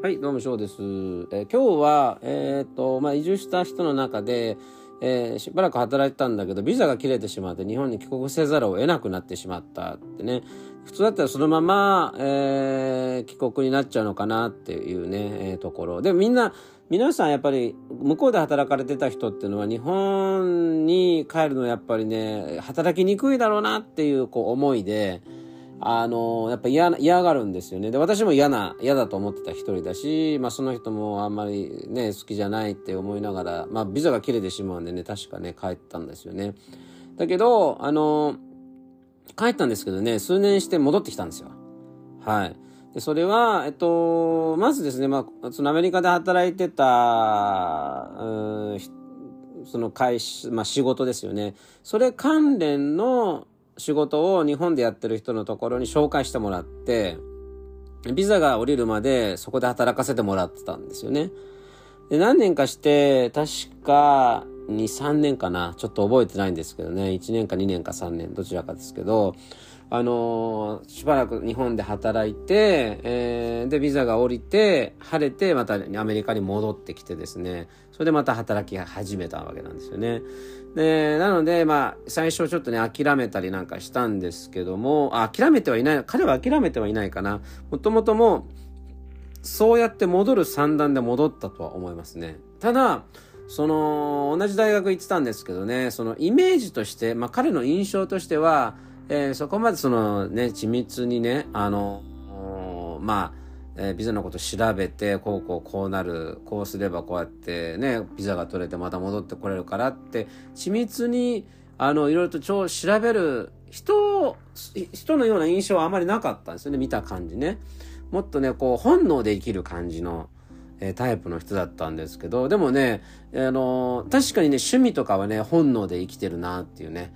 はい、どうも、翔です。えー今日は、えっ、と、まあ、移住した人の中で、えーしばらく働いてたんだけど、ビザが切れてしまって、日本に帰国せざるを得なくなってしまったってね。普通だったらそのまま、えー帰国になっちゃうのかなっていうね、えーところ。でみんな、皆さんやっぱり、向こうで働かれてた人っていうのは、日本に帰るのはやっぱりね、働きにくいだろうなっていう、こう、思いで、あのやっぱ嫌、嫌がるんですよね。で、私も嫌な、嫌だと思ってた一人だし、まあその人もあんまりね、好きじゃないって思いながら、まあビザが切れてしまうんでね、確かね、帰ったんですよね。だけど、あの帰ったんですけどね、数年して戻ってきたんですよ。はい。で、それは、えっと、まずですね、まあ、そのアメリカで働いてた、うんその会社、まあ仕事ですよね。それ関連の仕事を日本でやってる人のところに紹介してもらって、ビザが降りるまでそこで働かせてもらってたんですよね。で、何年かして、確か2、3年かな。ちょっと覚えてないんですけどね。1年か2年か3年、どちらかですけど、あのーしばらく日本で働いて、えーで、ビザが降りて、晴れて、またアメリカに戻ってきてですね、それでまた働き始めたわけなんですよね。で、なので、まあ、最初ちょっとね、諦めたりなんかしたんですけども、あ諦めてはいない、彼は諦めてはいないかな。もともとも、そうやって戻る算段で戻ったとは思いますね。ただ、その、同じ大学行ってたんですけどね、そのイメージとして、まあ彼の印象としては、えーそこまでそのね、緻密にね、あの、まあ、えービザのこと調べて、こうこうこうなる、こうすればこうやってね、ビザが取れてまた戻ってこれるからって、緻密に、あの、いろいろと超調べる人、人のような印象はあまりなかったんですよね、見た感じね。もっとね、こう、本能で生きる感じの、えータイプの人だったんですけど、でもね、あの確かにね、趣味とかはね、本能で生きてるなっていうね、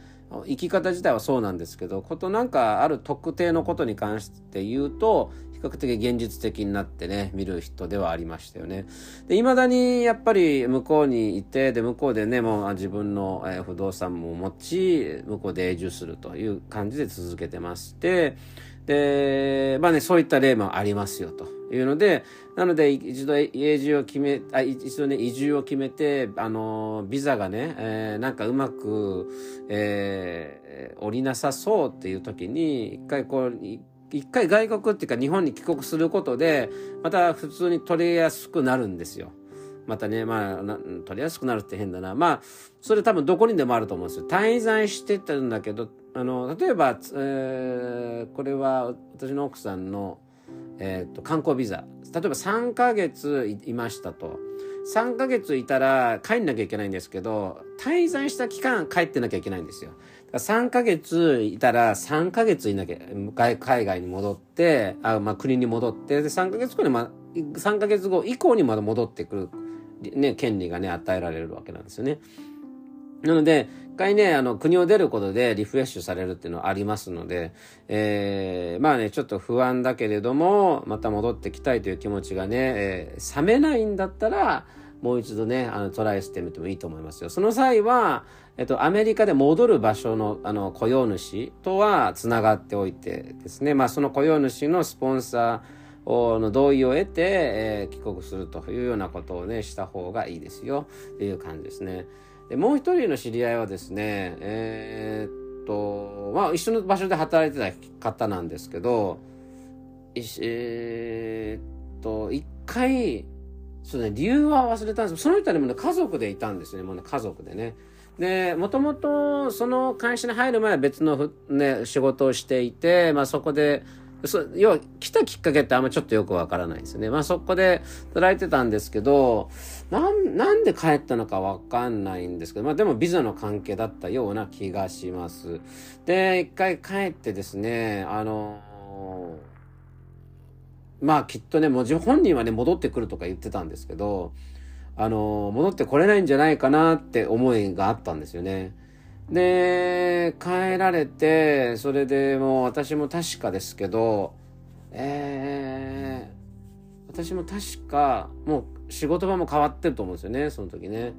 生き方自体はそうなんですけど、ことなんかある特定のことに関して言うと、比較的現実的になってね、見る人ではありましたよね。で、未だにやっぱり向こうにいて、で、向こうでね、もう自分の、不動産も持ち、向こうで永住するという感じで続けてまして、で、まあね、そういった例もありますよというので、なので、一度永住を決め、あ一度ね、移住を決めて、あの、ビザがね、えーなんかうまく、えー降りなさそうっていう時に、一回こう、一回外国っていうか日本に帰国することで、また普通に取りやすくなるんですよ。またね、まあ、取りやすくなるって変だな。まあ、それ多分どこにでもあると思うんですよ。滞在してたんだけど、あの、例えば、えーこれは私の奥さんの、えーと観光ビザ。例えば3ヶ月いましたと。3ヶ月いたら帰んなきゃいけないんですけど、滞在した期間帰ってなきゃいけないんですよ。だから3ヶ月いたら3ヶ月いなきゃ、海海外に戻って、あまあ、国に戻って、で3ヶ月後に、ま、3ヶ月後以降にまだ戻ってくる、ね、権利がね、与えられるわけなんですよね。なので、一回ね、あの、国を出ることでリフレッシュされるっていうのはありますので、えー、まあね、ちょっと不安だけれども、また戻ってきたいという気持ちがね、えー冷めないんだったら、もう一度ね、あの、トライしてみてもいいと思いますよ。その際は、えっと、アメリカで戻る場所の、あの、雇用主とは繋がっておいてですね、まあ、その雇用主のスポンサー、の同意を得て、えー帰国するというようなことをね、した方がいいですよ、という感じですね。でもう一人の知り合いはですね、えーっと、まあ、一緒の場所で働いてた方なんですけど、えーっと、一回、そうね、理由は忘れたんですけど、その人にもね、家族でいたんですね、もうね、家族でね。で、もともと、その会社に入る前は別の、ね、仕事をしていて、まあそこで、そ要は来たきっかけってあんまちょっとよくわからないですね。まあそこで働いてたんですけど、なん、なんで帰ったのかわかんないんですけど、まあでもビザの関係だったような気がします。で、一回帰ってですね、あのまあきっとね、もう本人はね、戻ってくるとか言ってたんですけど、あの戻ってこれないんじゃないかなって思いがあったんですよね。で、帰られて、それでもう私も確かですけど、えー、私も確か、もう仕事場も変わってると思うんですよね、その時ね。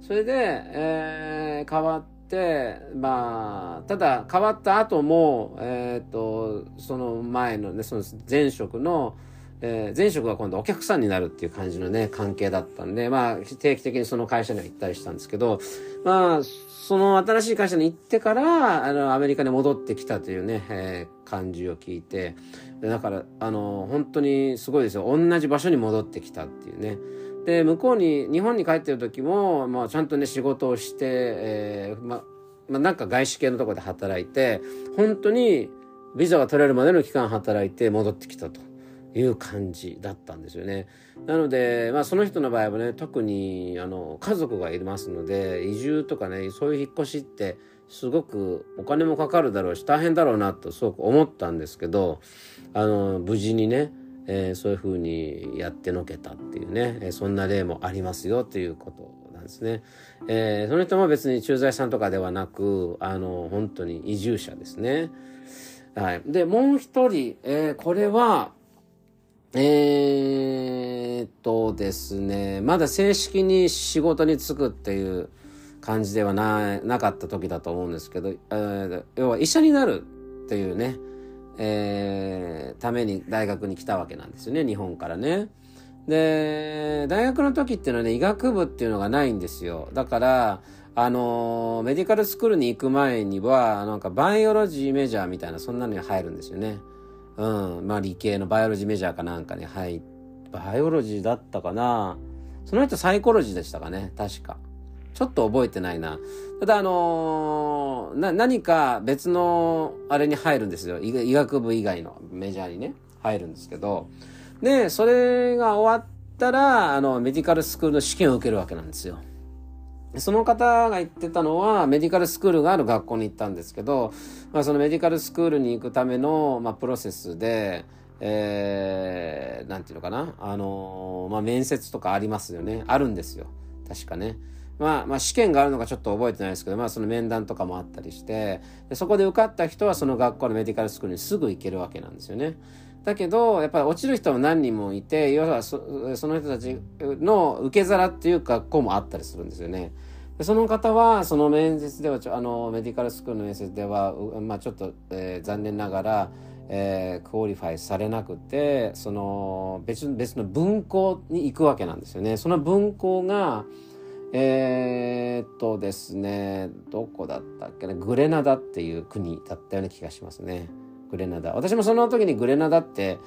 それで、えー、変わって、まあ、ただ変わった後も、えっ、と、その前のね、その前職の、えー、前職が今度お客さんになるっていう感じのね、関係だったんで、まあ、定期的にその会社には行ったりしたんですけど、まあ、その新しい会社に行ってから、あの、アメリカに戻ってきたというね、えー、感じを聞いて、だから、あの、本当にすごいですよ。同じ場所に戻ってきたっていうね。で、向こうに、日本に帰ってる時も、まあ、ちゃんとね、仕事をして、えー、ま、まあ、なんか外資系のところで働いて、本当にビザが取れるまでの期間働いて戻ってきたと。いう感じだったんですよね。なので、まあその人の場合はね、特にあの家族がいますので、移住とかね、そういう引っ越しってすごくお金もかかるだろうし、大変だろうなとすごく思ったんですけど、あの、無事にね、えー、そういうふうにやってのけたっていうね、え、そんな例もありますよということなんですね。えー、その人も別に駐在さんとかではなく、あの、本当に移住者ですね。はい。で、もう一人、えー、これは、えー、っとですね、まだ正式に仕事に就くっていう感じではななかった時だと思うんですけど、えー、要は医者になるっていうね、えー、ために大学に来たわけなんですよね、日本からね。で、大学の時っていうのはね、医学部っていうのがないんですよ。だから、あの、メディカルスクールに行く前には、なんかバイオロジーメジャーみたいな、そんなのに入るんですよね。うん、まあ理系のバイオロジーメジャーかなんかに入っバイオロジーだったかなその人サイコロジーでしたかね確か。ちょっと覚えてないな。ただあのー、な、何か別のあれに入るんですよ。医学部以外のメジャーにね、入るんですけど。で、それが終わったら、あの、メディカルスクールの試験を受けるわけなんですよ。その方が言ってたのは、メディカルスクールがある学校に行ったんですけど、まあ、そのメディカルスクールに行くための、まあ、プロセスで、えー、なんていうのかな、あの、まあ、面接とかありますよね。あるんですよ。確かね。まあ、まあ、試験があるのかちょっと覚えてないですけど、まあ、その面談とかもあったりして、でそこで受かった人はその学校のメディカルスクールにすぐ行けるわけなんですよね。だけど、やっぱり落ちる人も何人もいて、要はそその人たちの受け皿っていう学校もあったりするんですよね。でその方は、その面接では、あの、メディカルスクールの面接では、まあちょっと、えー、残念ながら、えー、 qualify されなくて、その、別別の分校に行くわけなんですよね。その分校が、えー、っとですね、どこだったっけね、グレナダっていう国だったような気がしますね。グレナダ。私もその時にグレナダって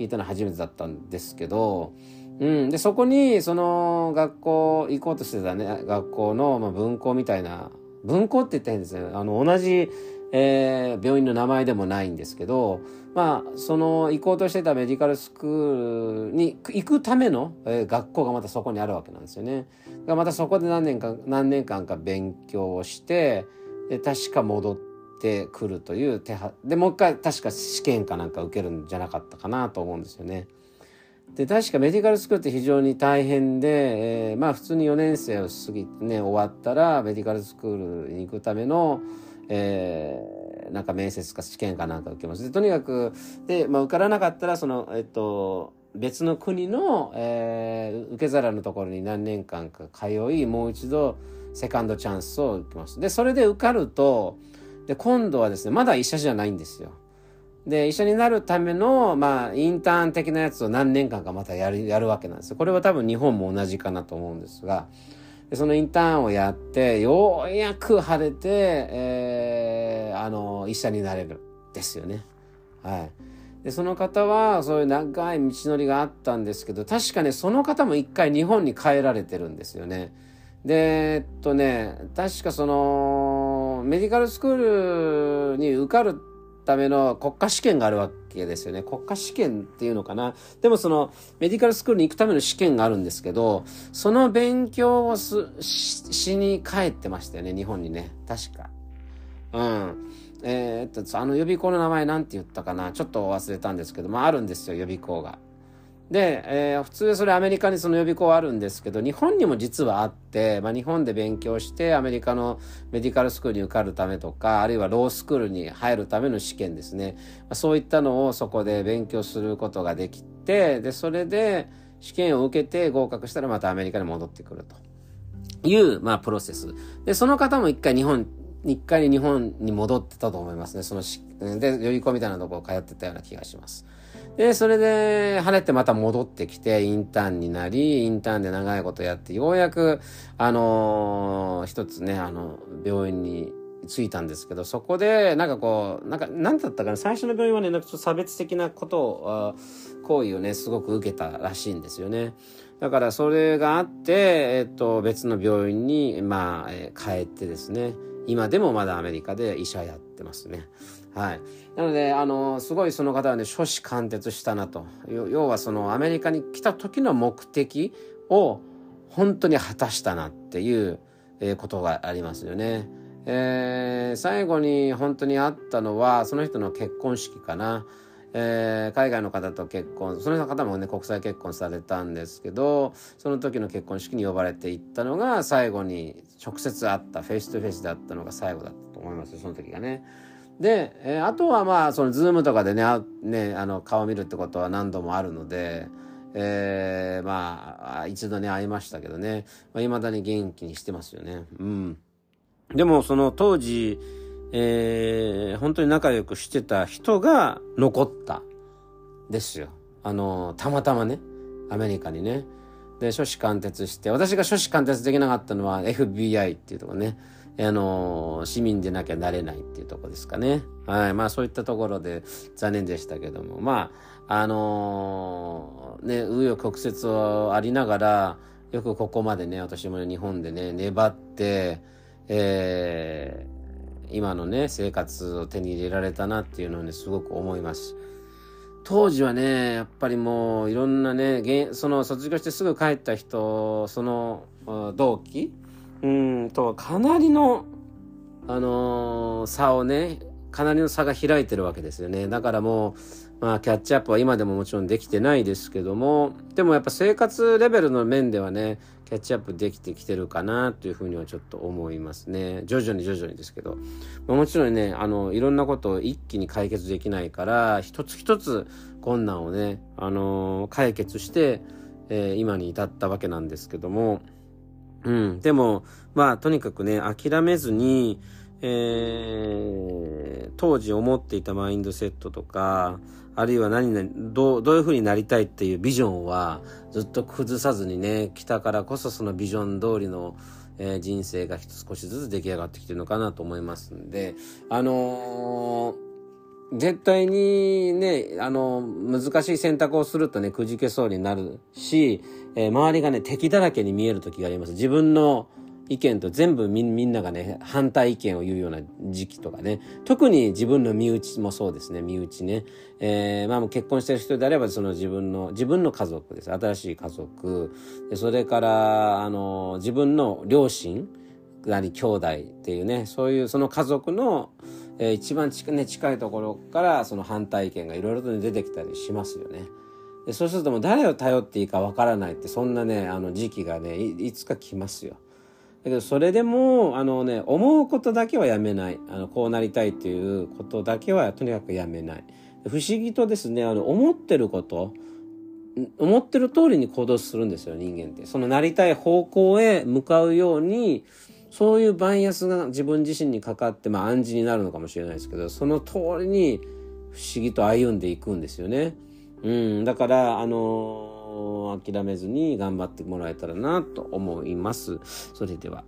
聞いたの初めてだったんですけど、うん。で、そこに、その、学校、行こうとしてたね、学校の、まあ、分校みたいな、分校って言ったら変ですね。あの、同じ、えー、病院の名前でもないんですけど、まあ、その、行こうとしてたメディカルスクールに行くための、えー、学校がまたそこにあるわけなんですよね。またそこで何年間、何年間か勉強をして、確か戻っててくるという手は、で、もう一回確か試験かなんか受けるんじゃなかったかなと思うんですよね。で、確かメディカルスクールって非常に大変で、えー、まあ普通に4年生を過ぎてね、終わったらメディカルスクールに行くための、えー、なんか面接か試験かなんか受けます。で、とにかく、で、まあ受からなかったら、その、えっと、別の国の、えー、受け皿のところに何年間か通い、もう一度セカンドチャンスを受けます。で、それで受かると、で、今度はですね、まだ医者じゃないんですよ。で、医者になるための、まあ、インターン的なやつを何年間かまたやる、やるわけなんですよ。これは多分日本も同じかなと思うんですが、でそのインターンをやって、ようやく晴れて、えー、あの、医者になれる。ですよね。はい。で、その方は、そういう長い道のりがあったんですけど、確かね、その方も一回日本に帰られてるんですよね。で、えっとね、確かその、メディカルスクールに受かるための国家試験があるわけですよね。国家試験っていうのかな。でもそのメディカルスクールに行くための試験があるんですけど、その勉強をすしに帰ってましたよね、日本にね。確か。うん。えー、っと、あの予備校の名前なんて言ったかな。ちょっと忘れたんですけど、まああるんですよ、予備校が。で、えー、普通それアメリカにその予備校あるんですけど、日本にも実はあって、まあ、日本で勉強してアメリカのメディカルスクールに受かるためとか、あるいはロースクールに入るための試験ですね。まあ、そういったのをそこで勉強することができて、で、それで試験を受けて合格したらまたアメリカに戻ってくるという、まあ、プロセス。で、その方も一回日本一回に日本に戻ってたと思いますね。そのし、で、予備校みたいなところ通ってたような気がします。で、それで、晴れてまた戻ってきて、インターンになり、インターンで長いことやって、ようやく、あのー、一つね、あの、病院に着いたんですけど、そこで、なんかこう、なんか、なんだったかな、最初の病院はね、なんかちょっと差別的なことを、行為をね、すごく受けたらしいんですよね。だからそれがあって、えっと、別の病院に、まあ、えー、帰ってですね、今でもまだアメリカで医者やってますね。はい。なので、あの、すごいその方はね、初志貫徹したなと。要はそのアメリカに来た時の目的を本当に果たしたなっていう、ことがありますよね。えー、最後に本当にあったのは、その人の結婚式かな。えー、海外の方と結婚その方もね国際結婚されたんですけどその時の結婚式に呼ばれていったのが最後に直接会った face to face で会ったのが最後だったと思いますその時がね。で、えー、あとはまあそのズームとかでねねあの顔見るってことは何度もあるので。えー、まあ一度ね会いましたけどねいまあ、未だに元気にしてますよね。うん、でもその当時えー、本当に仲良くしてた人が残ったですよ。あの、たまたまね、アメリカにね。で、初子貫徹して、私が初子貫徹できなかったのは FBI っていうとこね。あの、市民でなきゃなれないっていうとこですかね。はい。まあそういったところで残念でしたけども。まあ、あのー、ね、紆余曲折をありながら、よくここまでね、私も日本でね、粘って、えー、今のね、生活を手に入れられたなっていうのをね、すごく思います。当時はね、やっぱりもういろんなね、その卒業してすぐ帰った人、その同期うんとかなりの、あのー、差をね、かなりの差が開いてるわけですよね。だからもう、まあ、キャッチアップは今でももちろんできてないですけども、でもやっぱ生活レベルの面ではね、キャッチアップできてきてるかなというふうにはちょっと思いますね。徐々に徐々にですけど。まあ、もちろんね、あの、いろんなことを一気に解決できないから、一つ一つ困難をね、あのー、解決して、えー、今に至ったわけなんですけども、うん、でも、まあ、とにかくね、諦めずに、えー、当時思っていたマインドセットとか、あるいは何々、どう、どういう風になりたいっていうビジョンはずっと崩さずにね、来たからこそそのビジョン通りの、えー、人生が少しずつ出来上がってきてるのかなと思いますんで、あのー、絶対にね、あの、難しい選択をするとね、くじけそうになるし、えー、周りがね、敵だらけに見える時があります。自分の、意見と全部みんながね、反対意見を言うような時期とかね、特に自分の身内もそうですね、身内ね。えー、まあ結婚してる人であれば、その自分の、自分の家族です。新しい家族。でそれから、あの、自分の両親なり兄弟っていうね、そういうその家族の、えー、一番近,、ね、近いところからその反対意見がいろいろと出てきたりしますよね。でそうするともう誰を頼っていいかわからないってそんなねあの時期がねいつか来ますよ。だけどそれでもあのね思うことだけはやめないあのこうなりたいっていうことだけはとにかくやめない不思議とですねあの思ってること思ってる通りに行動するんですよ人間ってそのなりたい方向へ向かうようにそういうバイアスが自分自身にかかってまあ暗示になるのかもしれないですけどその通りに不思議と歩んでいくんですよね。うん、だからあのー諦めずに頑張ってもらえたらなと思います。それでは。